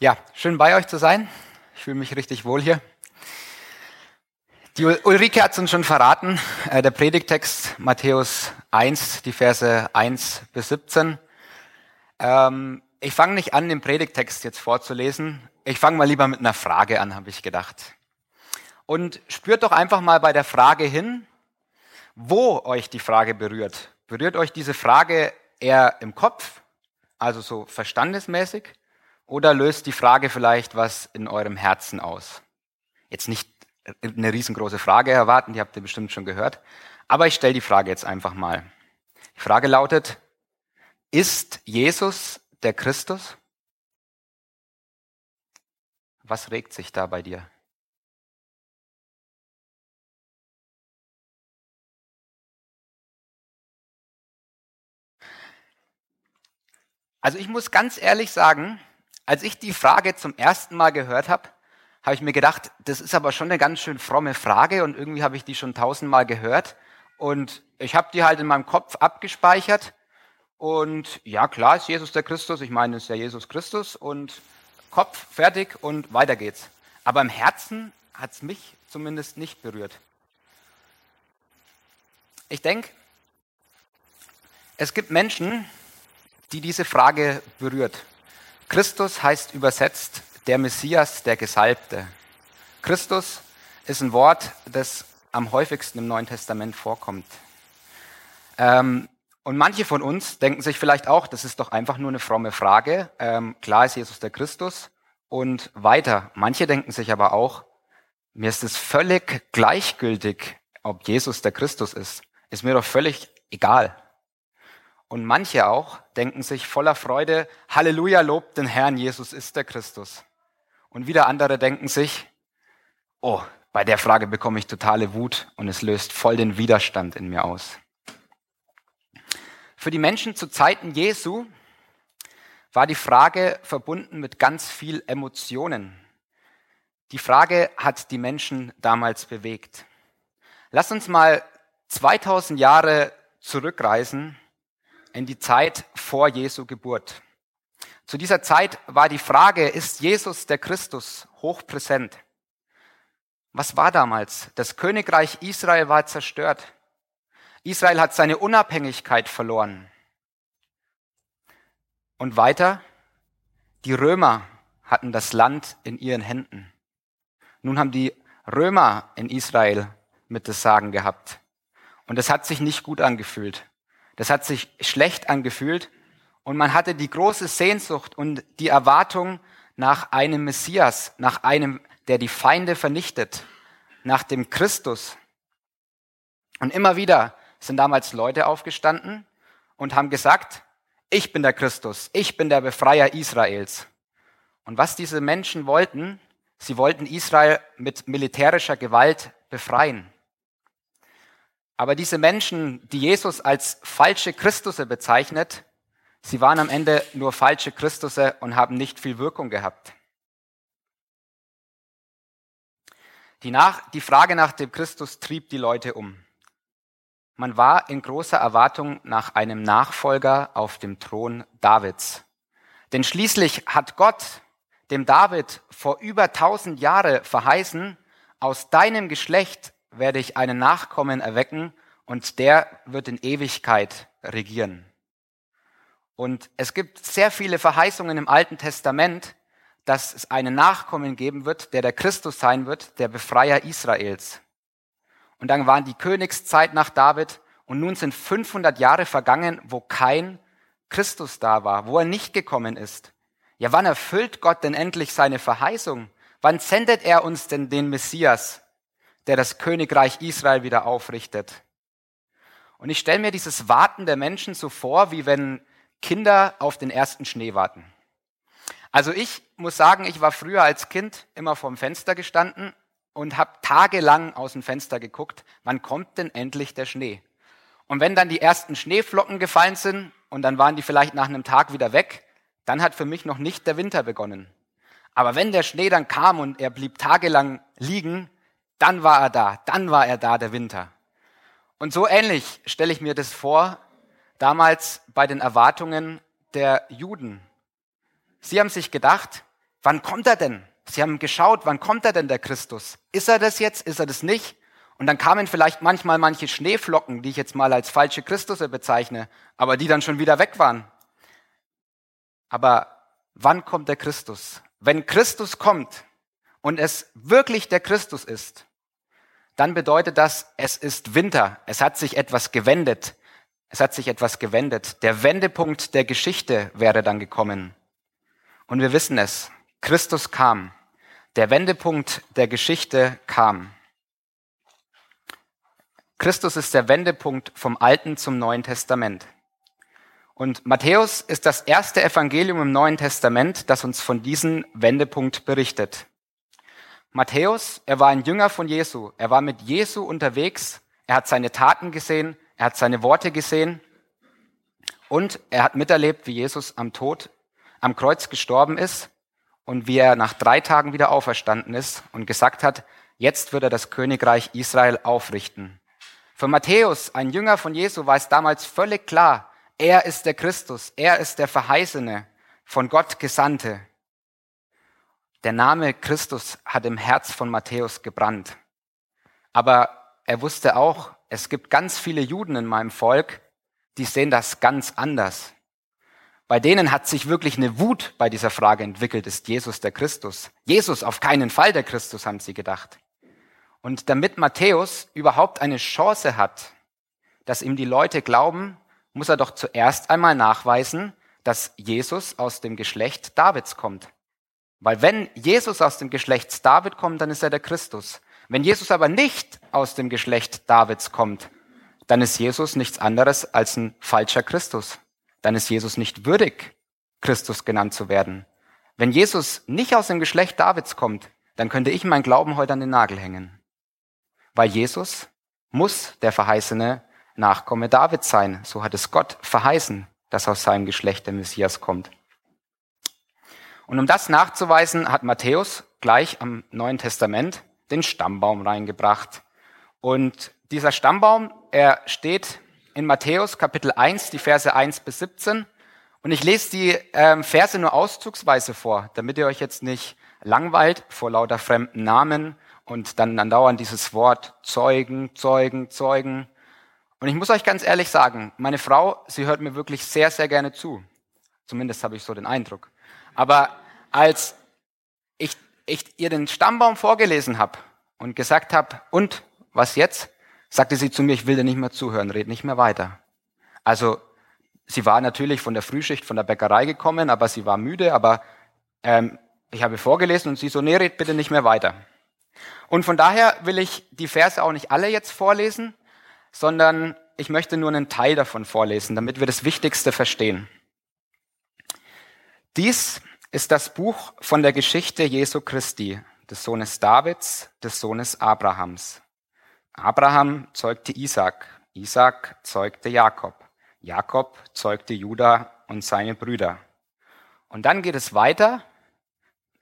Ja, schön bei euch zu sein. Ich fühle mich richtig wohl hier. Die Ulrike hat es uns schon verraten. Äh, der Predigtext Matthäus 1, die Verse 1 bis 17. Ähm, ich fange nicht an, den Predigtext jetzt vorzulesen. Ich fange mal lieber mit einer Frage an, habe ich gedacht. Und spürt doch einfach mal bei der Frage hin, wo euch die Frage berührt. Berührt euch diese Frage eher im Kopf, also so verstandesmäßig, oder löst die Frage vielleicht was in eurem Herzen aus? Jetzt nicht eine riesengroße Frage erwarten, die habt ihr bestimmt schon gehört. Aber ich stelle die Frage jetzt einfach mal. Die Frage lautet, ist Jesus der Christus? Was regt sich da bei dir? Also ich muss ganz ehrlich sagen, als ich die Frage zum ersten Mal gehört habe, habe ich mir gedacht, das ist aber schon eine ganz schön fromme Frage und irgendwie habe ich die schon tausendmal gehört und ich habe die halt in meinem Kopf abgespeichert und ja klar ist Jesus der Christus, ich meine es ist ja Jesus Christus und Kopf fertig und weiter geht's. Aber im Herzen hat es mich zumindest nicht berührt. Ich denke, es gibt Menschen, die diese Frage berührt. Christus heißt übersetzt der Messias, der Gesalbte. Christus ist ein Wort, das am häufigsten im Neuen Testament vorkommt. Ähm, und manche von uns denken sich vielleicht auch, das ist doch einfach nur eine fromme Frage. Ähm, klar ist Jesus der Christus und weiter. Manche denken sich aber auch, mir ist es völlig gleichgültig, ob Jesus der Christus ist. Ist mir doch völlig egal. Und manche auch denken sich voller Freude, Halleluja, lobt den Herrn, Jesus ist der Christus. Und wieder andere denken sich, oh, bei der Frage bekomme ich totale Wut und es löst voll den Widerstand in mir aus. Für die Menschen zu Zeiten Jesu war die Frage verbunden mit ganz viel Emotionen. Die Frage hat die Menschen damals bewegt. Lass uns mal 2000 Jahre zurückreisen in die Zeit vor Jesu Geburt. Zu dieser Zeit war die Frage, ist Jesus der Christus hochpräsent? Was war damals? Das Königreich Israel war zerstört. Israel hat seine Unabhängigkeit verloren. Und weiter, die Römer hatten das Land in ihren Händen. Nun haben die Römer in Israel mit das Sagen gehabt. Und es hat sich nicht gut angefühlt. Das hat sich schlecht angefühlt und man hatte die große Sehnsucht und die Erwartung nach einem Messias, nach einem, der die Feinde vernichtet, nach dem Christus. Und immer wieder sind damals Leute aufgestanden und haben gesagt, ich bin der Christus, ich bin der Befreier Israels. Und was diese Menschen wollten, sie wollten Israel mit militärischer Gewalt befreien. Aber diese Menschen, die Jesus als falsche Christusse bezeichnet, sie waren am Ende nur falsche Christusse und haben nicht viel Wirkung gehabt. Die, nach, die Frage nach dem Christus trieb die Leute um. Man war in großer Erwartung nach einem Nachfolger auf dem Thron Davids. Denn schließlich hat Gott dem David vor über tausend Jahre verheißen, aus deinem Geschlecht werde ich einen Nachkommen erwecken und der wird in Ewigkeit regieren. Und es gibt sehr viele Verheißungen im Alten Testament, dass es einen Nachkommen geben wird, der der Christus sein wird, der Befreier Israels. Und dann waren die Königszeit nach David und nun sind 500 Jahre vergangen, wo kein Christus da war, wo er nicht gekommen ist. Ja, wann erfüllt Gott denn endlich seine Verheißung? Wann sendet er uns denn den Messias? Der das Königreich Israel wieder aufrichtet. Und ich stelle mir dieses Warten der Menschen so vor, wie wenn Kinder auf den ersten Schnee warten. Also ich muss sagen, ich war früher als Kind immer vorm Fenster gestanden und habe tagelang aus dem Fenster geguckt, wann kommt denn endlich der Schnee? Und wenn dann die ersten Schneeflocken gefallen sind und dann waren die vielleicht nach einem Tag wieder weg, dann hat für mich noch nicht der Winter begonnen. Aber wenn der Schnee dann kam und er blieb tagelang liegen, dann war er da, dann war er da, der Winter. Und so ähnlich stelle ich mir das vor, damals bei den Erwartungen der Juden. Sie haben sich gedacht, wann kommt er denn? Sie haben geschaut, wann kommt er denn, der Christus? Ist er das jetzt? Ist er das nicht? Und dann kamen vielleicht manchmal manche Schneeflocken, die ich jetzt mal als falsche Christusse bezeichne, aber die dann schon wieder weg waren. Aber wann kommt der Christus? Wenn Christus kommt und es wirklich der Christus ist, dann bedeutet das, es ist Winter. Es hat sich etwas gewendet. Es hat sich etwas gewendet. Der Wendepunkt der Geschichte wäre dann gekommen. Und wir wissen es. Christus kam. Der Wendepunkt der Geschichte kam. Christus ist der Wendepunkt vom Alten zum Neuen Testament. Und Matthäus ist das erste Evangelium im Neuen Testament, das uns von diesem Wendepunkt berichtet. Matthäus, er war ein Jünger von Jesu. Er war mit Jesu unterwegs. Er hat seine Taten gesehen. Er hat seine Worte gesehen. Und er hat miterlebt, wie Jesus am Tod, am Kreuz gestorben ist und wie er nach drei Tagen wieder auferstanden ist und gesagt hat, jetzt wird er das Königreich Israel aufrichten. Für Matthäus, ein Jünger von Jesu, war es damals völlig klar, er ist der Christus, er ist der Verheißene, von Gott Gesandte. Der Name Christus hat im Herz von Matthäus gebrannt. Aber er wusste auch, es gibt ganz viele Juden in meinem Volk, die sehen das ganz anders. Bei denen hat sich wirklich eine Wut bei dieser Frage entwickelt, ist Jesus der Christus? Jesus auf keinen Fall der Christus, haben sie gedacht. Und damit Matthäus überhaupt eine Chance hat, dass ihm die Leute glauben, muss er doch zuerst einmal nachweisen, dass Jesus aus dem Geschlecht Davids kommt. Weil wenn Jesus aus dem Geschlecht David kommt, dann ist er der Christus. Wenn Jesus aber nicht aus dem Geschlecht Davids kommt, dann ist Jesus nichts anderes als ein falscher Christus. Dann ist Jesus nicht würdig, Christus genannt zu werden. Wenn Jesus nicht aus dem Geschlecht Davids kommt, dann könnte ich meinen Glauben heute an den Nagel hängen. Weil Jesus muss der verheißene Nachkomme Davids sein. So hat es Gott verheißen, dass aus seinem Geschlecht der Messias kommt. Und um das nachzuweisen, hat Matthäus gleich am Neuen Testament den Stammbaum reingebracht. Und dieser Stammbaum, er steht in Matthäus Kapitel 1, die Verse 1 bis 17. Und ich lese die ähm, Verse nur auszugsweise vor, damit ihr euch jetzt nicht langweilt vor lauter fremden Namen und dann andauernd dieses Wort Zeugen, Zeugen, Zeugen. Und ich muss euch ganz ehrlich sagen, meine Frau, sie hört mir wirklich sehr, sehr gerne zu. Zumindest habe ich so den Eindruck. Aber als ich, ich ihr den Stammbaum vorgelesen habe und gesagt habe, und was jetzt? sagte sie zu mir, ich will dir nicht mehr zuhören, red nicht mehr weiter. Also sie war natürlich von der Frühschicht von der Bäckerei gekommen, aber sie war müde, aber ähm, ich habe vorgelesen und sie so, nee, red bitte nicht mehr weiter. Und von daher will ich die Verse auch nicht alle jetzt vorlesen, sondern ich möchte nur einen Teil davon vorlesen, damit wir das Wichtigste verstehen. Dies ist das Buch von der Geschichte Jesu Christi, des Sohnes Davids, des Sohnes Abrahams. Abraham zeugte Isaac, Isaac zeugte Jakob, Jakob zeugte Judah und seine Brüder. Und dann geht es weiter,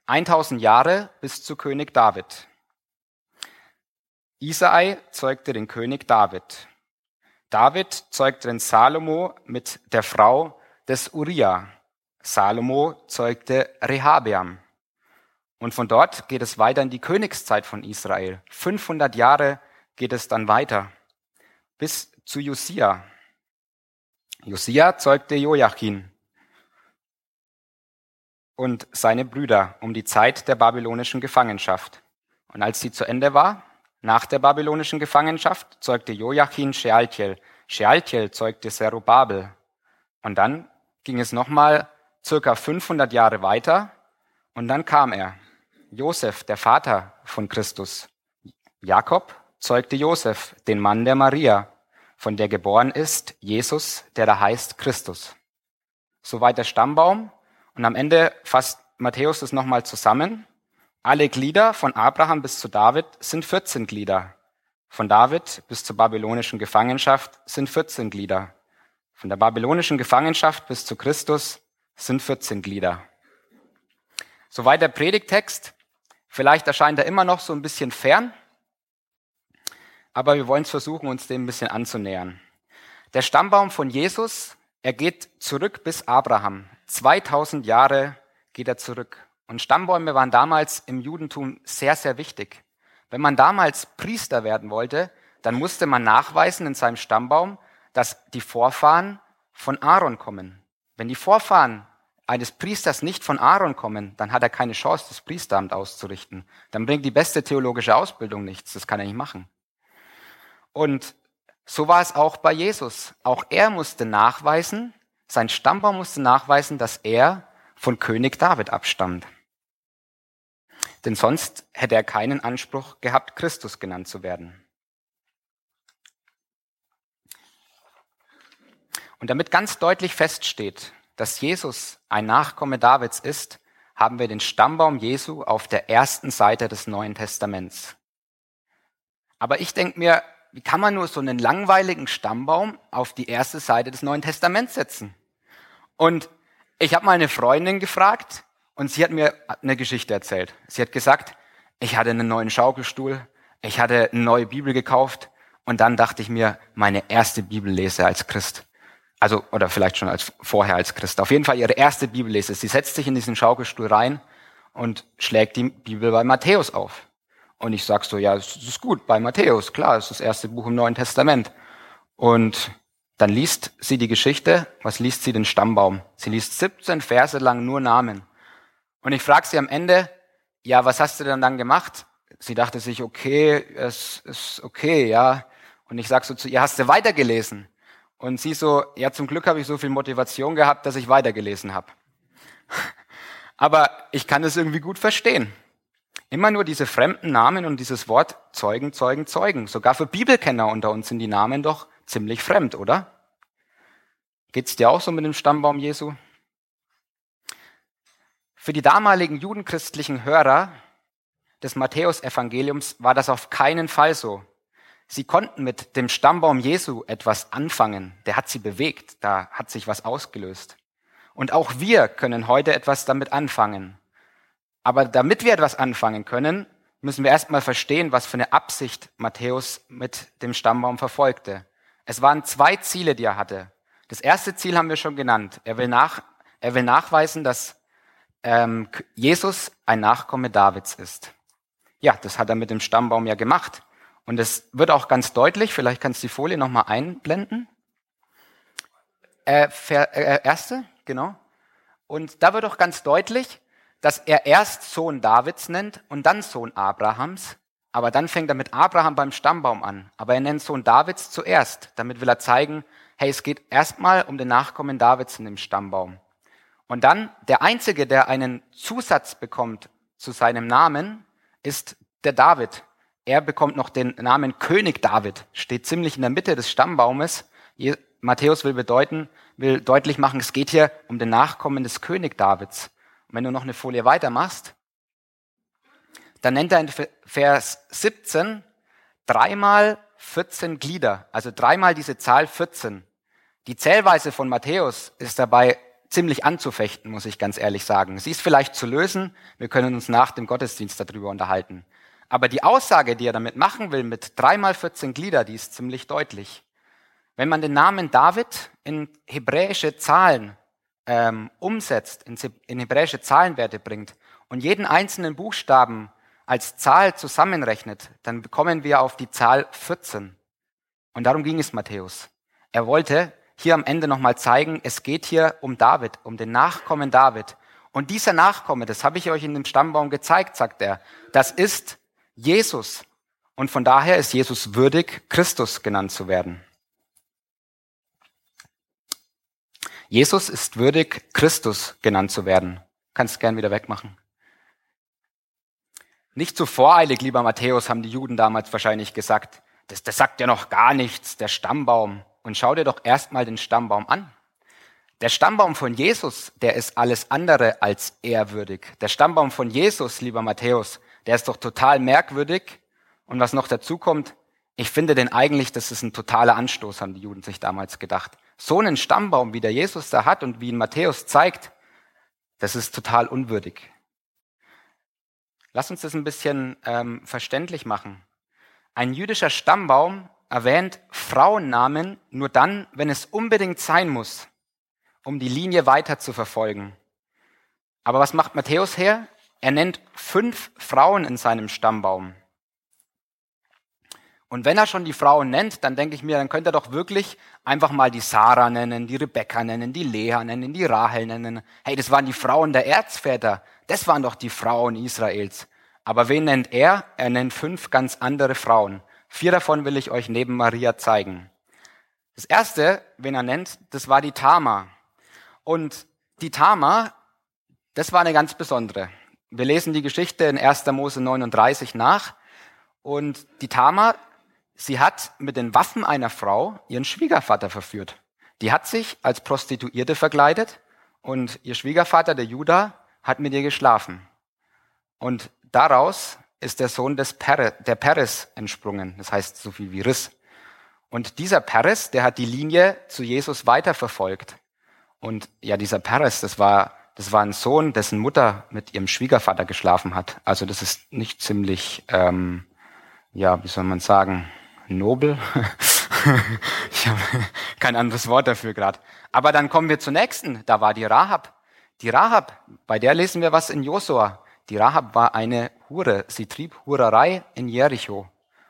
1000 Jahre bis zu König David. Isai zeugte den König David. David zeugte den Salomo mit der Frau des Uriah. Salomo zeugte Rehabeam. Und von dort geht es weiter in die Königszeit von Israel. 500 Jahre geht es dann weiter bis zu Josia. Josia zeugte Joachim und seine Brüder um die Zeit der babylonischen Gefangenschaft. Und als sie zu Ende war, nach der babylonischen Gefangenschaft zeugte Joachim Shealtiel. Shealtiel zeugte Zerubabel. Und dann ging es nochmal circa 500 Jahre weiter und dann kam er. Josef, der Vater von Christus. Jakob zeugte Josef, den Mann der Maria, von der geboren ist Jesus, der da heißt Christus. Soweit der Stammbaum. Und am Ende fasst Matthäus es nochmal zusammen. Alle Glieder von Abraham bis zu David sind 14 Glieder. Von David bis zur babylonischen Gefangenschaft sind 14 Glieder. Von der babylonischen Gefangenschaft bis zu Christus sind 14 Glieder. Soweit der Predigtext. Vielleicht erscheint er immer noch so ein bisschen fern, aber wir wollen es versuchen, uns dem ein bisschen anzunähern. Der Stammbaum von Jesus, er geht zurück bis Abraham. 2000 Jahre geht er zurück. Und Stammbäume waren damals im Judentum sehr, sehr wichtig. Wenn man damals Priester werden wollte, dann musste man nachweisen in seinem Stammbaum, dass die Vorfahren von Aaron kommen. Wenn die Vorfahren eines Priesters nicht von Aaron kommen, dann hat er keine Chance, das Priesteramt auszurichten. Dann bringt die beste theologische Ausbildung nichts. Das kann er nicht machen. Und so war es auch bei Jesus. Auch er musste nachweisen, sein Stammbaum musste nachweisen, dass er von König David abstammt. Denn sonst hätte er keinen Anspruch gehabt, Christus genannt zu werden. Und damit ganz deutlich feststeht, dass Jesus ein Nachkomme Davids ist, haben wir den Stammbaum Jesu auf der ersten Seite des Neuen Testaments. Aber ich denke mir, wie kann man nur so einen langweiligen Stammbaum auf die erste Seite des Neuen Testaments setzen? Und ich habe mal eine Freundin gefragt und sie hat mir eine Geschichte erzählt. Sie hat gesagt, ich hatte einen neuen Schaukelstuhl, ich hatte eine neue Bibel gekauft und dann dachte ich mir, meine erste Bibellese als Christ. Also, oder vielleicht schon als, vorher als Christ. Auf jeden Fall ihre erste Bibellese. Sie setzt sich in diesen Schaukelstuhl rein und schlägt die Bibel bei Matthäus auf. Und ich sag so, ja, es ist gut, bei Matthäus, klar, es ist das erste Buch im Neuen Testament. Und dann liest sie die Geschichte, was liest sie den Stammbaum? Sie liest 17 Verse lang nur Namen. Und ich frage sie am Ende, ja, was hast du denn dann gemacht? Sie dachte sich, okay, es ist okay, ja. Und ich sag so zu ihr, hast du weitergelesen? Und sie so, ja, zum Glück habe ich so viel Motivation gehabt, dass ich weitergelesen habe. Aber ich kann das irgendwie gut verstehen. Immer nur diese fremden Namen und dieses Wort Zeugen, Zeugen, Zeugen. Sogar für Bibelkenner unter uns sind die Namen doch ziemlich fremd, oder? Geht's dir auch so mit dem Stammbaum Jesu? Für die damaligen judenchristlichen Hörer des Matthäusevangeliums war das auf keinen Fall so. Sie konnten mit dem Stammbaum Jesu etwas anfangen. Der hat sie bewegt. Da hat sich was ausgelöst. Und auch wir können heute etwas damit anfangen. Aber damit wir etwas anfangen können, müssen wir erstmal verstehen, was für eine Absicht Matthäus mit dem Stammbaum verfolgte. Es waren zwei Ziele, die er hatte. Das erste Ziel haben wir schon genannt. Er will, nach, er will nachweisen, dass ähm, Jesus ein Nachkomme Davids ist. Ja, das hat er mit dem Stammbaum ja gemacht. Und es wird auch ganz deutlich, vielleicht kannst du die Folie nochmal einblenden. Äh, äh, erste, genau. Und da wird auch ganz deutlich, dass er erst Sohn Davids nennt und dann Sohn Abrahams. Aber dann fängt er mit Abraham beim Stammbaum an. Aber er nennt Sohn Davids zuerst. Damit will er zeigen, hey, es geht erstmal um den Nachkommen Davids in dem Stammbaum. Und dann der Einzige, der einen Zusatz bekommt zu seinem Namen, ist der David. Er bekommt noch den Namen König David, steht ziemlich in der Mitte des Stammbaumes. Matthäus will bedeuten, will deutlich machen, es geht hier um den Nachkommen des König Davids. Und wenn du noch eine Folie weitermachst, dann nennt er in Vers 17 dreimal 14 Glieder, also dreimal diese Zahl 14. Die Zählweise von Matthäus ist dabei ziemlich anzufechten, muss ich ganz ehrlich sagen. Sie ist vielleicht zu lösen, wir können uns nach dem Gottesdienst darüber unterhalten. Aber die Aussage, die er damit machen will, mit dreimal 14 Glieder, die ist ziemlich deutlich. Wenn man den Namen David in hebräische Zahlen ähm, umsetzt, in, in hebräische Zahlenwerte bringt und jeden einzelnen Buchstaben als Zahl zusammenrechnet, dann bekommen wir auf die Zahl 14. Und darum ging es Matthäus. Er wollte hier am Ende nochmal zeigen, es geht hier um David, um den Nachkommen David. Und dieser Nachkomme, das habe ich euch in dem Stammbaum gezeigt, sagt er, das ist Jesus. Und von daher ist Jesus würdig, Christus genannt zu werden. Jesus ist würdig, Christus genannt zu werden. Kannst gern wieder wegmachen. Nicht zu voreilig, lieber Matthäus, haben die Juden damals wahrscheinlich gesagt. Das, das sagt ja noch gar nichts, der Stammbaum. Und schau dir doch erstmal den Stammbaum an. Der Stammbaum von Jesus, der ist alles andere als ehrwürdig. Der Stammbaum von Jesus, lieber Matthäus, der ist doch total merkwürdig. Und was noch dazu kommt, ich finde denn eigentlich, das ist ein totaler Anstoß, haben die Juden sich damals gedacht. So einen Stammbaum, wie der Jesus da hat und wie ihn Matthäus zeigt, das ist total unwürdig. Lass uns das ein bisschen ähm, verständlich machen. Ein jüdischer Stammbaum erwähnt Frauennamen nur dann, wenn es unbedingt sein muss, um die Linie weiter zu verfolgen. Aber was macht Matthäus her? Er nennt fünf Frauen in seinem Stammbaum. Und wenn er schon die Frauen nennt, dann denke ich mir, dann könnte er doch wirklich einfach mal die Sarah nennen, die Rebekka nennen, die Lea nennen, die Rahel nennen. Hey, das waren die Frauen der Erzväter. Das waren doch die Frauen Israels. Aber wen nennt er? Er nennt fünf ganz andere Frauen. Vier davon will ich euch neben Maria zeigen. Das erste, wen er nennt, das war die Tama. Und die Tama, das war eine ganz besondere. Wir lesen die Geschichte in 1. Mose 39 nach. Und die Tama, Sie hat mit den Waffen einer Frau ihren Schwiegervater verführt. Die hat sich als Prostituierte verkleidet und ihr Schwiegervater, der Judah, hat mit ihr geschlafen. Und daraus ist der Sohn des Peres, der Peres entsprungen. Das heißt so viel wie Riss. Und dieser Peres, der hat die Linie zu Jesus weiterverfolgt. Und ja, dieser Peres, das war, das war ein Sohn, dessen Mutter mit ihrem Schwiegervater geschlafen hat. Also das ist nicht ziemlich, ähm, ja, wie soll man sagen, nobel. ich habe kein anderes Wort dafür gerade. Aber dann kommen wir zur nächsten. Da war die Rahab. Die Rahab, bei der lesen wir was in Josua. Die Rahab war eine Hure. Sie trieb Hurerei in Jericho.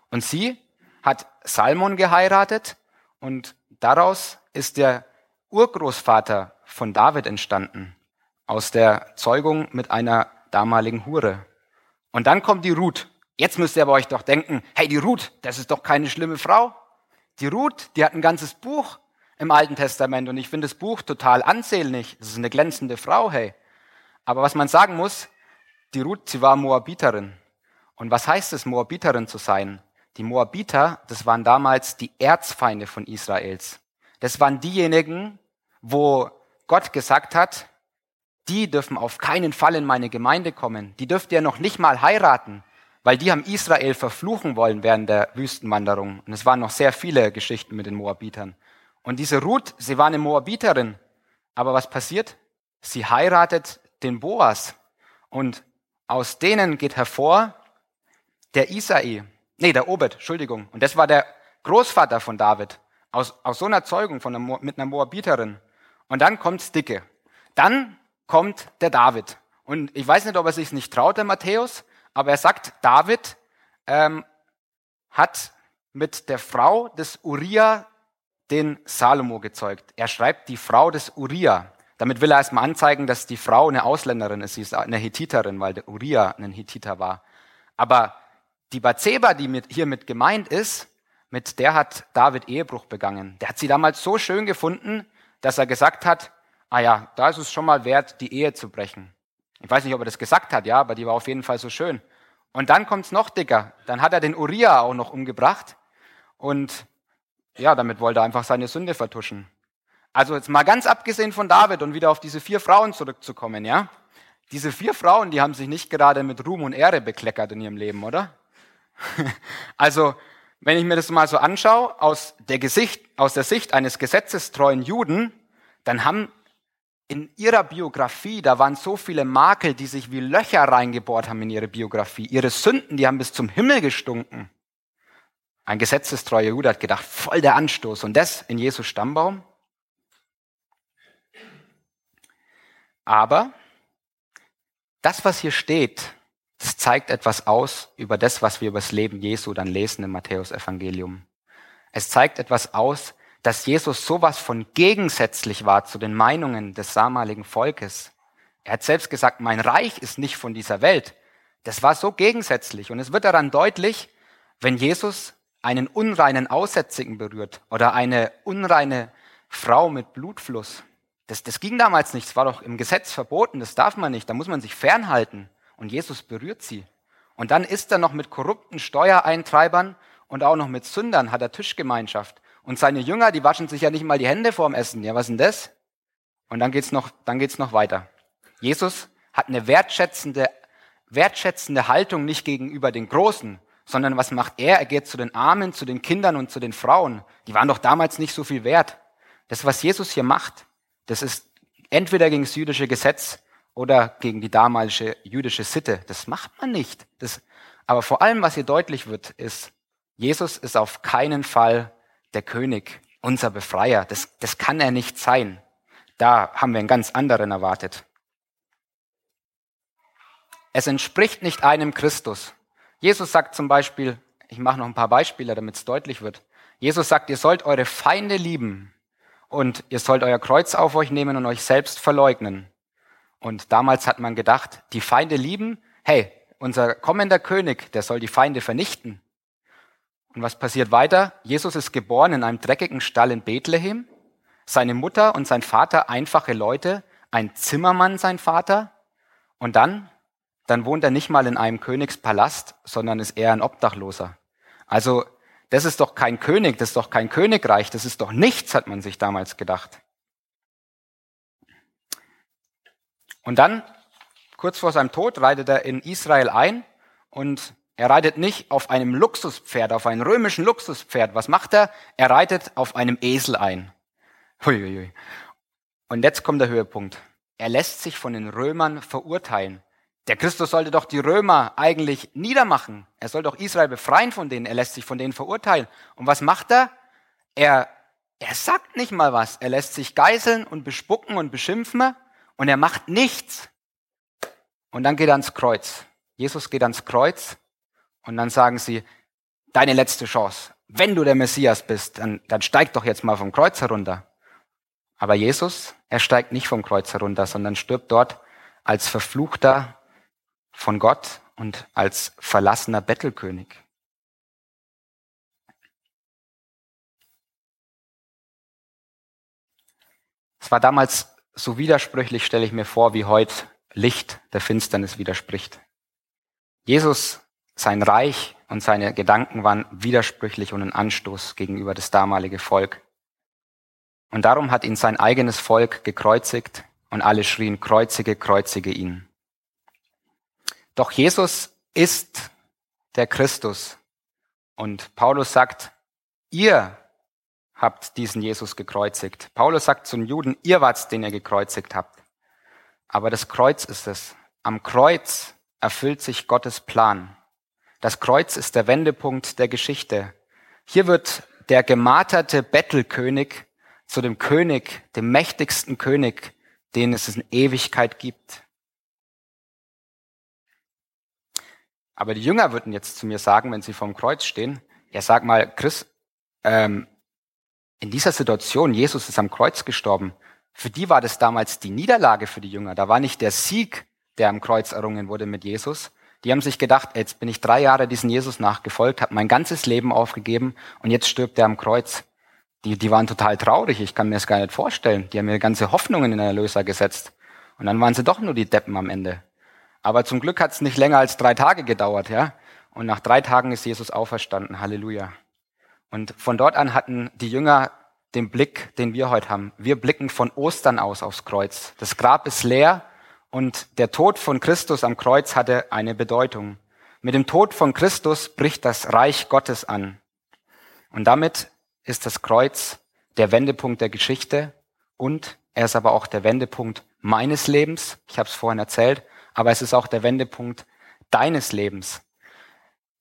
Und sie hat Salmon geheiratet und daraus ist der Urgroßvater von David entstanden. Aus der Zeugung mit einer damaligen Hure. Und dann kommt die Ruth. Jetzt müsst ihr aber euch doch denken, hey, die Ruth, das ist doch keine schlimme Frau. Die Ruth, die hat ein ganzes Buch im Alten Testament und ich finde das Buch total ansehnlich. Das ist eine glänzende Frau, hey. Aber was man sagen muss, die Ruth, sie war Moabiterin. Und was heißt es, Moabiterin zu sein? Die Moabiter, das waren damals die Erzfeinde von Israels. Das waren diejenigen, wo Gott gesagt hat, die dürfen auf keinen Fall in meine Gemeinde kommen. Die dürft ihr noch nicht mal heiraten weil die haben Israel verfluchen wollen während der Wüstenwanderung. Und es waren noch sehr viele Geschichten mit den Moabitern. Und diese Ruth, sie war eine Moabiterin. Aber was passiert? Sie heiratet den Boas. Und aus denen geht hervor der Isai. Nee, der Obed, Entschuldigung. Und das war der Großvater von David. Aus, aus so einer Zeugung von einer, mit einer Moabiterin. Und dann kommt's Dicke. Dann kommt der David. Und ich weiß nicht, ob er sich nicht traut, der Matthäus, aber er sagt, David ähm, hat mit der Frau des Uriah den Salomo gezeugt. Er schreibt die Frau des Uriah. Damit will er erstmal anzeigen, dass die Frau eine Ausländerin ist. Sie ist eine Hethiterin, weil der Uriah ein Hethiter war. Aber die Bathseba, die mit, hier mit gemeint ist, mit der hat David Ehebruch begangen. Der hat sie damals so schön gefunden, dass er gesagt hat, ah ja, da ist es schon mal wert, die Ehe zu brechen. Ich weiß nicht, ob er das gesagt hat, ja, aber die war auf jeden Fall so schön. Und dann kommt's noch dicker. Dann hat er den Uriah auch noch umgebracht. Und ja, damit wollte er einfach seine Sünde vertuschen. Also jetzt mal ganz abgesehen von David und wieder auf diese vier Frauen zurückzukommen, ja. Diese vier Frauen, die haben sich nicht gerade mit Ruhm und Ehre bekleckert in ihrem Leben, oder? also, wenn ich mir das mal so anschaue, aus der, Gesicht, aus der Sicht eines gesetzestreuen Juden, dann haben in ihrer Biografie, da waren so viele Makel, die sich wie Löcher reingebohrt haben in ihre Biografie. Ihre Sünden, die haben bis zum Himmel gestunken. Ein gesetzestreuer Jude hat gedacht, voll der Anstoß. Und das in Jesus Stammbaum? Aber das, was hier steht, das zeigt etwas aus über das, was wir über das Leben Jesu dann lesen im Matthäusevangelium. Es zeigt etwas aus dass Jesus sowas von gegensätzlich war zu den Meinungen des damaligen Volkes. Er hat selbst gesagt, mein Reich ist nicht von dieser Welt. Das war so gegensätzlich. Und es wird daran deutlich, wenn Jesus einen unreinen Aussätzigen berührt oder eine unreine Frau mit Blutfluss. Das, das ging damals nicht. Es war doch im Gesetz verboten. Das darf man nicht. Da muss man sich fernhalten. Und Jesus berührt sie. Und dann ist er noch mit korrupten Steuereintreibern und auch noch mit Sündern, hat er Tischgemeinschaft. Und seine Jünger, die waschen sich ja nicht mal die Hände vorm Essen. Ja, was denn das? Und dann geht's noch, dann geht's noch weiter. Jesus hat eine wertschätzende, wertschätzende Haltung nicht gegenüber den Großen, sondern was macht er? Er geht zu den Armen, zu den Kindern und zu den Frauen. Die waren doch damals nicht so viel wert. Das, was Jesus hier macht, das ist entweder gegen das jüdische Gesetz oder gegen die damalige jüdische Sitte. Das macht man nicht. Das, aber vor allem, was hier deutlich wird, ist, Jesus ist auf keinen Fall der König, unser Befreier. Das, das kann er nicht sein. Da haben wir einen ganz anderen erwartet. Es entspricht nicht einem Christus. Jesus sagt zum Beispiel, ich mache noch ein paar Beispiele, damit es deutlich wird. Jesus sagt, ihr sollt eure Feinde lieben und ihr sollt euer Kreuz auf euch nehmen und euch selbst verleugnen. Und damals hat man gedacht, die Feinde lieben, hey, unser kommender König, der soll die Feinde vernichten. Und was passiert weiter? Jesus ist geboren in einem dreckigen Stall in Bethlehem. Seine Mutter und sein Vater einfache Leute, ein Zimmermann sein Vater. Und dann, dann wohnt er nicht mal in einem Königspalast, sondern ist eher ein Obdachloser. Also das ist doch kein König, das ist doch kein Königreich, das ist doch nichts, hat man sich damals gedacht. Und dann, kurz vor seinem Tod, reitet er in Israel ein und er reitet nicht auf einem Luxuspferd, auf einem römischen Luxuspferd. Was macht er? Er reitet auf einem Esel ein. Huiuiui. Und jetzt kommt der Höhepunkt. Er lässt sich von den Römern verurteilen. Der Christus sollte doch die Römer eigentlich niedermachen. Er soll doch Israel befreien von denen. Er lässt sich von denen verurteilen. Und was macht er? Er, er sagt nicht mal was. Er lässt sich geißeln und bespucken und beschimpfen und er macht nichts. Und dann geht er ans Kreuz. Jesus geht ans Kreuz und dann sagen sie, deine letzte Chance. Wenn du der Messias bist, dann, dann steig doch jetzt mal vom Kreuz herunter. Aber Jesus, er steigt nicht vom Kreuz herunter, sondern stirbt dort als Verfluchter von Gott und als verlassener Bettelkönig. Es war damals so widersprüchlich, stelle ich mir vor, wie heute Licht der Finsternis widerspricht. Jesus sein Reich und seine Gedanken waren widersprüchlich und ein Anstoß gegenüber das damalige Volk. Und darum hat ihn sein eigenes Volk gekreuzigt und alle schrien, kreuzige, kreuzige ihn. Doch Jesus ist der Christus. Und Paulus sagt, ihr habt diesen Jesus gekreuzigt. Paulus sagt zu den Juden, ihr wart's, den ihr gekreuzigt habt. Aber das Kreuz ist es. Am Kreuz erfüllt sich Gottes Plan. Das Kreuz ist der Wendepunkt der Geschichte. Hier wird der gemarterte Bettelkönig zu dem König, dem mächtigsten König, den es in Ewigkeit gibt. Aber die Jünger würden jetzt zu mir sagen, wenn sie vorm Kreuz stehen, ja sag mal, Chris, ähm, in dieser Situation, Jesus ist am Kreuz gestorben, für die war das damals die Niederlage für die Jünger. Da war nicht der Sieg, der am Kreuz errungen wurde mit Jesus, die haben sich gedacht, jetzt bin ich drei Jahre diesen Jesus nachgefolgt, habe mein ganzes Leben aufgegeben und jetzt stirbt er am Kreuz. Die, die waren total traurig, ich kann mir das gar nicht vorstellen. Die haben ihre ganze Hoffnungen in den Erlöser gesetzt. Und dann waren sie doch nur die Deppen am Ende. Aber zum Glück hat es nicht länger als drei Tage gedauert, ja. Und nach drei Tagen ist Jesus auferstanden. Halleluja. Und von dort an hatten die Jünger den Blick, den wir heute haben. Wir blicken von Ostern aus aufs Kreuz. Das Grab ist leer und der Tod von Christus am Kreuz hatte eine Bedeutung. Mit dem Tod von Christus bricht das Reich Gottes an. Und damit ist das Kreuz der Wendepunkt der Geschichte und er ist aber auch der Wendepunkt meines Lebens. Ich habe es vorhin erzählt, aber es ist auch der Wendepunkt deines Lebens.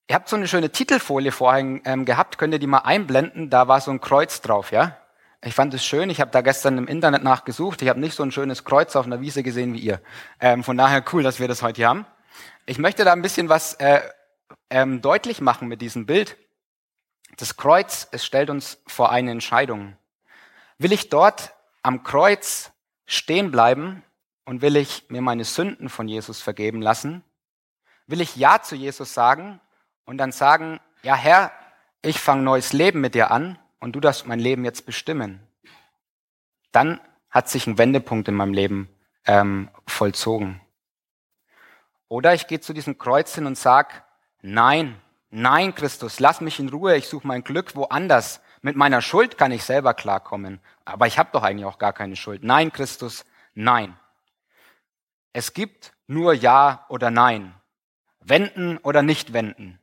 Ihr habt so eine schöne Titelfolie vorhin ähm, gehabt, könnt ihr die mal einblenden? Da war so ein Kreuz drauf, ja? Ich fand es schön. Ich habe da gestern im Internet nachgesucht. Ich habe nicht so ein schönes Kreuz auf einer Wiese gesehen wie ihr. Ähm, von daher cool, dass wir das heute hier haben. Ich möchte da ein bisschen was äh, ähm, deutlich machen mit diesem Bild. Das Kreuz, es stellt uns vor eine Entscheidung. Will ich dort am Kreuz stehen bleiben und will ich mir meine Sünden von Jesus vergeben lassen? Will ich Ja zu Jesus sagen und dann sagen, ja Herr, ich fange neues Leben mit dir an und du darfst mein Leben jetzt bestimmen, dann hat sich ein Wendepunkt in meinem Leben ähm, vollzogen. Oder ich gehe zu diesem Kreuz hin und sag, nein, nein, Christus, lass mich in Ruhe, ich suche mein Glück woanders. Mit meiner Schuld kann ich selber klarkommen, aber ich habe doch eigentlich auch gar keine Schuld. Nein, Christus, nein. Es gibt nur Ja oder Nein. Wenden oder nicht wenden.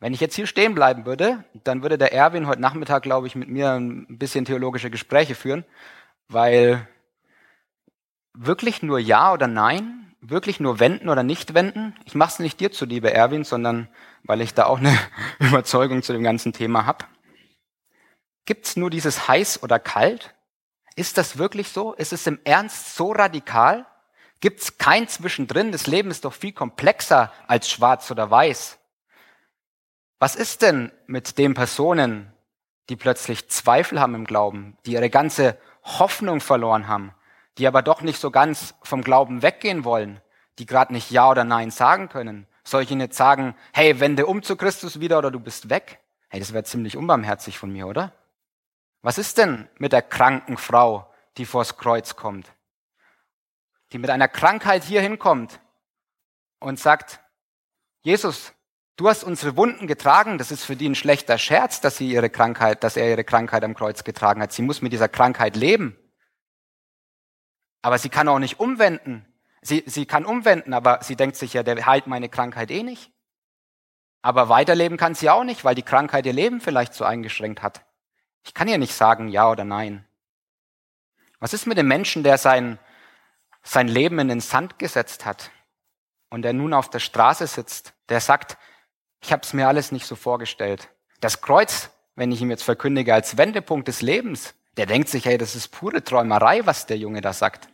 Wenn ich jetzt hier stehen bleiben würde, dann würde der Erwin heute Nachmittag, glaube ich, mit mir ein bisschen theologische Gespräche führen, weil wirklich nur Ja oder Nein, wirklich nur wenden oder nicht wenden. Ich mache es nicht dir zuliebe, Erwin, sondern weil ich da auch eine Überzeugung zu dem ganzen Thema habe. Gibt es nur dieses heiß oder kalt? Ist das wirklich so? Ist es im Ernst so radikal? Gibt es kein Zwischendrin? Das Leben ist doch viel komplexer als schwarz oder weiß. Was ist denn mit den Personen, die plötzlich Zweifel haben im Glauben, die ihre ganze Hoffnung verloren haben, die aber doch nicht so ganz vom Glauben weggehen wollen, die gerade nicht Ja oder Nein sagen können? Soll ich ihnen jetzt sagen, hey, wende um zu Christus wieder oder du bist weg? Hey, das wäre ziemlich unbarmherzig von mir, oder? Was ist denn mit der kranken Frau, die vors Kreuz kommt? Die mit einer Krankheit hier hinkommt und sagt, Jesus, du hast unsere Wunden getragen, das ist für die ein schlechter Scherz, dass sie ihre Krankheit, dass er ihre Krankheit am Kreuz getragen hat. Sie muss mit dieser Krankheit leben. Aber sie kann auch nicht umwenden. Sie, sie kann umwenden, aber sie denkt sich ja, der heilt meine Krankheit eh nicht. Aber weiterleben kann sie auch nicht, weil die Krankheit ihr Leben vielleicht so eingeschränkt hat. Ich kann ihr nicht sagen ja oder nein. Was ist mit dem Menschen, der sein, sein Leben in den Sand gesetzt hat und der nun auf der Straße sitzt, der sagt, ich habe es mir alles nicht so vorgestellt. Das Kreuz, wenn ich ihm jetzt verkündige als Wendepunkt des Lebens, der denkt sich, hey, das ist pure Träumerei, was der Junge da sagt.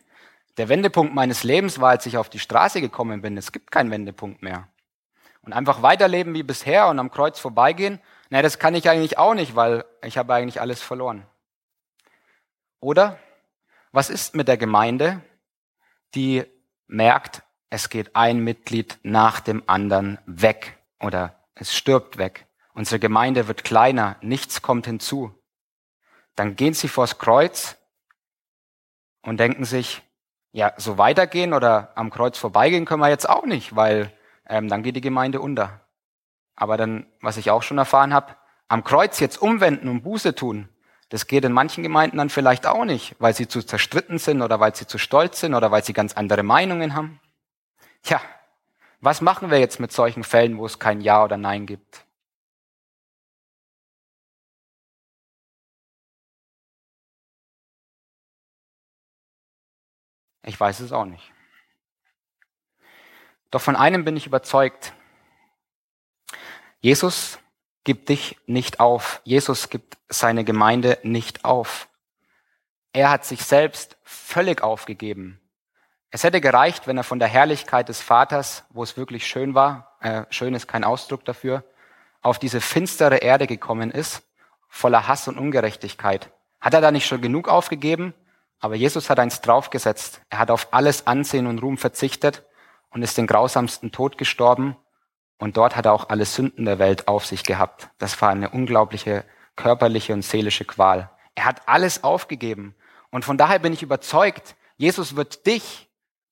Der Wendepunkt meines Lebens war, als ich auf die Straße gekommen bin. Es gibt keinen Wendepunkt mehr. Und einfach weiterleben wie bisher und am Kreuz vorbeigehen, naja, das kann ich eigentlich auch nicht, weil ich habe eigentlich alles verloren. Oder was ist mit der Gemeinde, die merkt, es geht ein Mitglied nach dem anderen weg oder es stirbt weg. Unsere Gemeinde wird kleiner, nichts kommt hinzu. Dann gehen sie vors Kreuz und denken sich, ja, so weitergehen oder am Kreuz vorbeigehen können wir jetzt auch nicht, weil ähm, dann geht die Gemeinde unter. Aber dann, was ich auch schon erfahren habe, am Kreuz jetzt umwenden und Buße tun, das geht in manchen Gemeinden dann vielleicht auch nicht, weil sie zu zerstritten sind oder weil sie zu stolz sind oder weil sie ganz andere Meinungen haben. Tja, was machen wir jetzt mit solchen Fällen, wo es kein Ja oder Nein gibt? Ich weiß es auch nicht. Doch von einem bin ich überzeugt. Jesus gibt dich nicht auf. Jesus gibt seine Gemeinde nicht auf. Er hat sich selbst völlig aufgegeben. Es hätte gereicht, wenn er von der Herrlichkeit des Vaters, wo es wirklich schön war, äh, schön ist kein Ausdruck dafür, auf diese finstere Erde gekommen ist, voller Hass und Ungerechtigkeit. Hat er da nicht schon genug aufgegeben? Aber Jesus hat eins draufgesetzt. Er hat auf alles Ansehen und Ruhm verzichtet und ist den grausamsten Tod gestorben. Und dort hat er auch alle Sünden der Welt auf sich gehabt. Das war eine unglaubliche körperliche und seelische Qual. Er hat alles aufgegeben. Und von daher bin ich überzeugt, Jesus wird dich,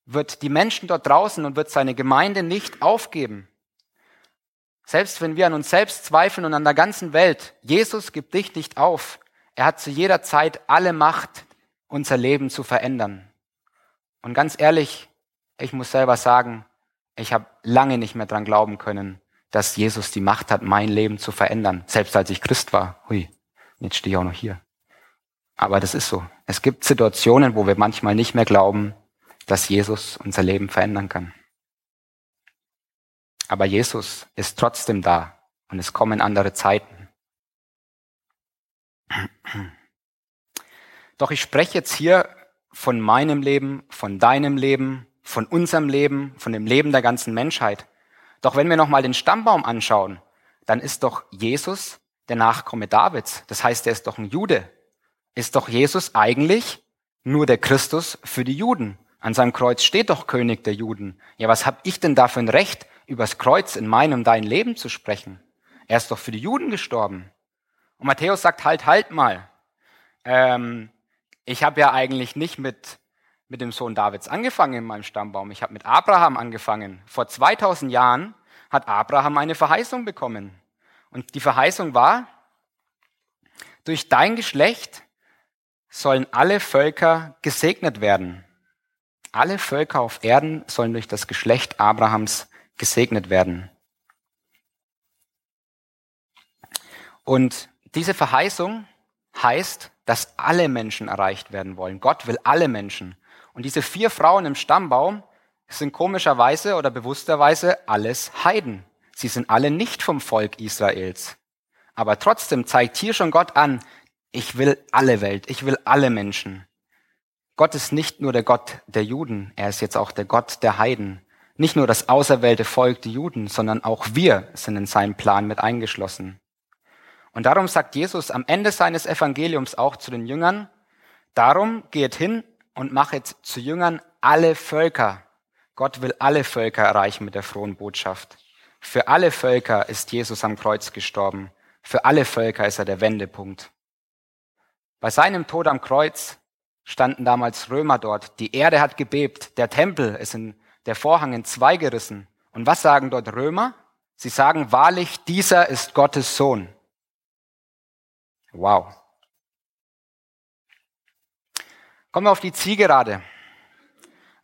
wird die Menschen dort draußen und wird seine Gemeinde nicht aufgeben. Selbst wenn wir an uns selbst zweifeln und an der ganzen Welt, Jesus gibt dich nicht auf. Er hat zu jeder Zeit alle Macht, unser Leben zu verändern. Und ganz ehrlich, ich muss selber sagen, ich habe lange nicht mehr dran glauben können, dass Jesus die Macht hat, mein Leben zu verändern. Selbst als ich Christ war. Hui, jetzt stehe ich auch noch hier. Aber das ist so. Es gibt Situationen, wo wir manchmal nicht mehr glauben, dass Jesus unser Leben verändern kann. Aber Jesus ist trotzdem da und es kommen andere Zeiten. Doch ich spreche jetzt hier von meinem Leben, von deinem Leben, von unserem Leben, von dem Leben der ganzen Menschheit. Doch wenn wir nochmal den Stammbaum anschauen, dann ist doch Jesus der Nachkomme Davids. Das heißt, er ist doch ein Jude. Ist doch Jesus eigentlich nur der Christus für die Juden? An seinem Kreuz steht doch König der Juden. Ja, was habe ich denn da für ein Recht, übers Kreuz in meinem, dein Leben zu sprechen? Er ist doch für die Juden gestorben. Und Matthäus sagt, halt, halt mal. Ähm, ich habe ja eigentlich nicht mit mit dem Sohn Davids angefangen in meinem Stammbaum. Ich habe mit Abraham angefangen. Vor 2000 Jahren hat Abraham eine Verheißung bekommen. Und die Verheißung war, durch dein Geschlecht sollen alle Völker gesegnet werden. Alle Völker auf Erden sollen durch das Geschlecht Abrahams gesegnet werden. Und diese Verheißung heißt, dass alle Menschen erreicht werden wollen. Gott will alle Menschen. Und diese vier Frauen im Stammbaum sind komischerweise oder bewussterweise alles Heiden. Sie sind alle nicht vom Volk Israels. Aber trotzdem zeigt hier schon Gott an, ich will alle Welt, ich will alle Menschen. Gott ist nicht nur der Gott der Juden, er ist jetzt auch der Gott der Heiden. Nicht nur das auserwählte Volk, die Juden, sondern auch wir sind in seinem Plan mit eingeschlossen. Und darum sagt Jesus am Ende seines Evangeliums auch zu den Jüngern, darum geht hin und machet zu Jüngern alle Völker. Gott will alle Völker erreichen mit der frohen Botschaft. Für alle Völker ist Jesus am Kreuz gestorben. Für alle Völker ist er der Wendepunkt. Bei seinem Tod am Kreuz standen damals Römer dort. Die Erde hat gebebt. Der Tempel ist in der Vorhang in zwei gerissen. Und was sagen dort Römer? Sie sagen wahrlich, dieser ist Gottes Sohn. Wow. Kommen wir auf die Zielgerade.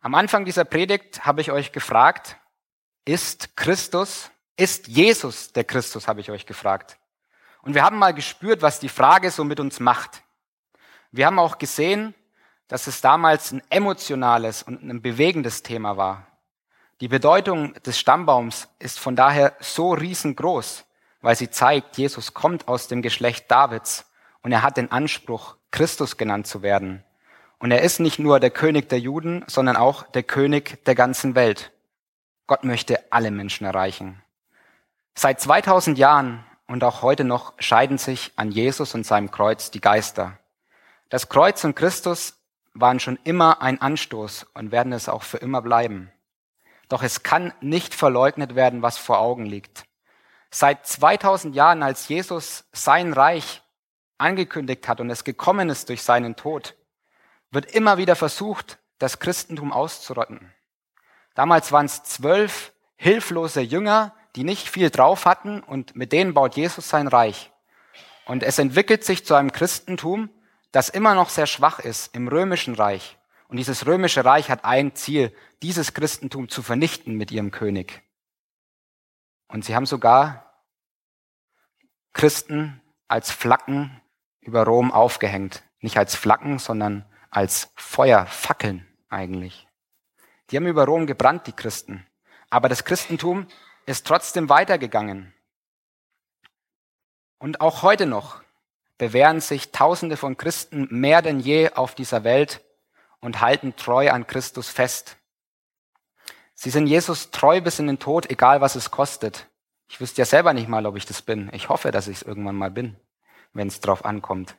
Am Anfang dieser Predigt habe ich euch gefragt, ist Christus, ist Jesus der Christus, habe ich euch gefragt. Und wir haben mal gespürt, was die Frage so mit uns macht. Wir haben auch gesehen, dass es damals ein emotionales und ein bewegendes Thema war. Die Bedeutung des Stammbaums ist von daher so riesengroß, weil sie zeigt, Jesus kommt aus dem Geschlecht Davids und er hat den Anspruch, Christus genannt zu werden. Und er ist nicht nur der König der Juden, sondern auch der König der ganzen Welt. Gott möchte alle Menschen erreichen. Seit 2000 Jahren und auch heute noch scheiden sich an Jesus und seinem Kreuz die Geister. Das Kreuz und Christus waren schon immer ein Anstoß und werden es auch für immer bleiben. Doch es kann nicht verleugnet werden, was vor Augen liegt. Seit 2000 Jahren, als Jesus sein Reich angekündigt hat und es gekommen ist durch seinen Tod, wird immer wieder versucht, das Christentum auszurotten. Damals waren es zwölf hilflose Jünger, die nicht viel drauf hatten und mit denen baut Jesus sein Reich. Und es entwickelt sich zu einem Christentum, das immer noch sehr schwach ist im römischen Reich. Und dieses römische Reich hat ein Ziel, dieses Christentum zu vernichten mit ihrem König. Und sie haben sogar Christen als Flaggen über Rom aufgehängt. Nicht als Flaggen, sondern als Feuerfackeln eigentlich. Die haben über Rom gebrannt, die Christen. Aber das Christentum ist trotzdem weitergegangen. Und auch heute noch bewähren sich Tausende von Christen mehr denn je auf dieser Welt und halten treu an Christus fest. Sie sind Jesus treu bis in den Tod, egal was es kostet. Ich wüsste ja selber nicht mal, ob ich das bin. Ich hoffe, dass ich es irgendwann mal bin, wenn es drauf ankommt.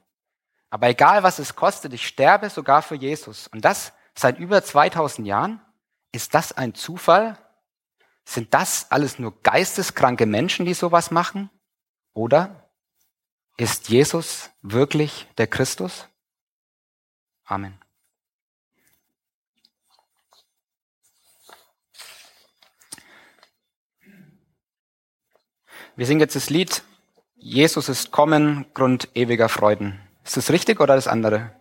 Aber egal was es kostet, ich sterbe sogar für Jesus. Und das seit über 2000 Jahren? Ist das ein Zufall? Sind das alles nur geisteskranke Menschen, die sowas machen? Oder ist Jesus wirklich der Christus? Amen. Wir singen jetzt das Lied Jesus ist kommen, Grund ewiger Freuden. Ist das richtig oder das andere?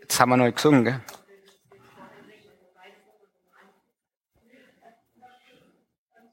Jetzt haben wir neu gesungen, gell?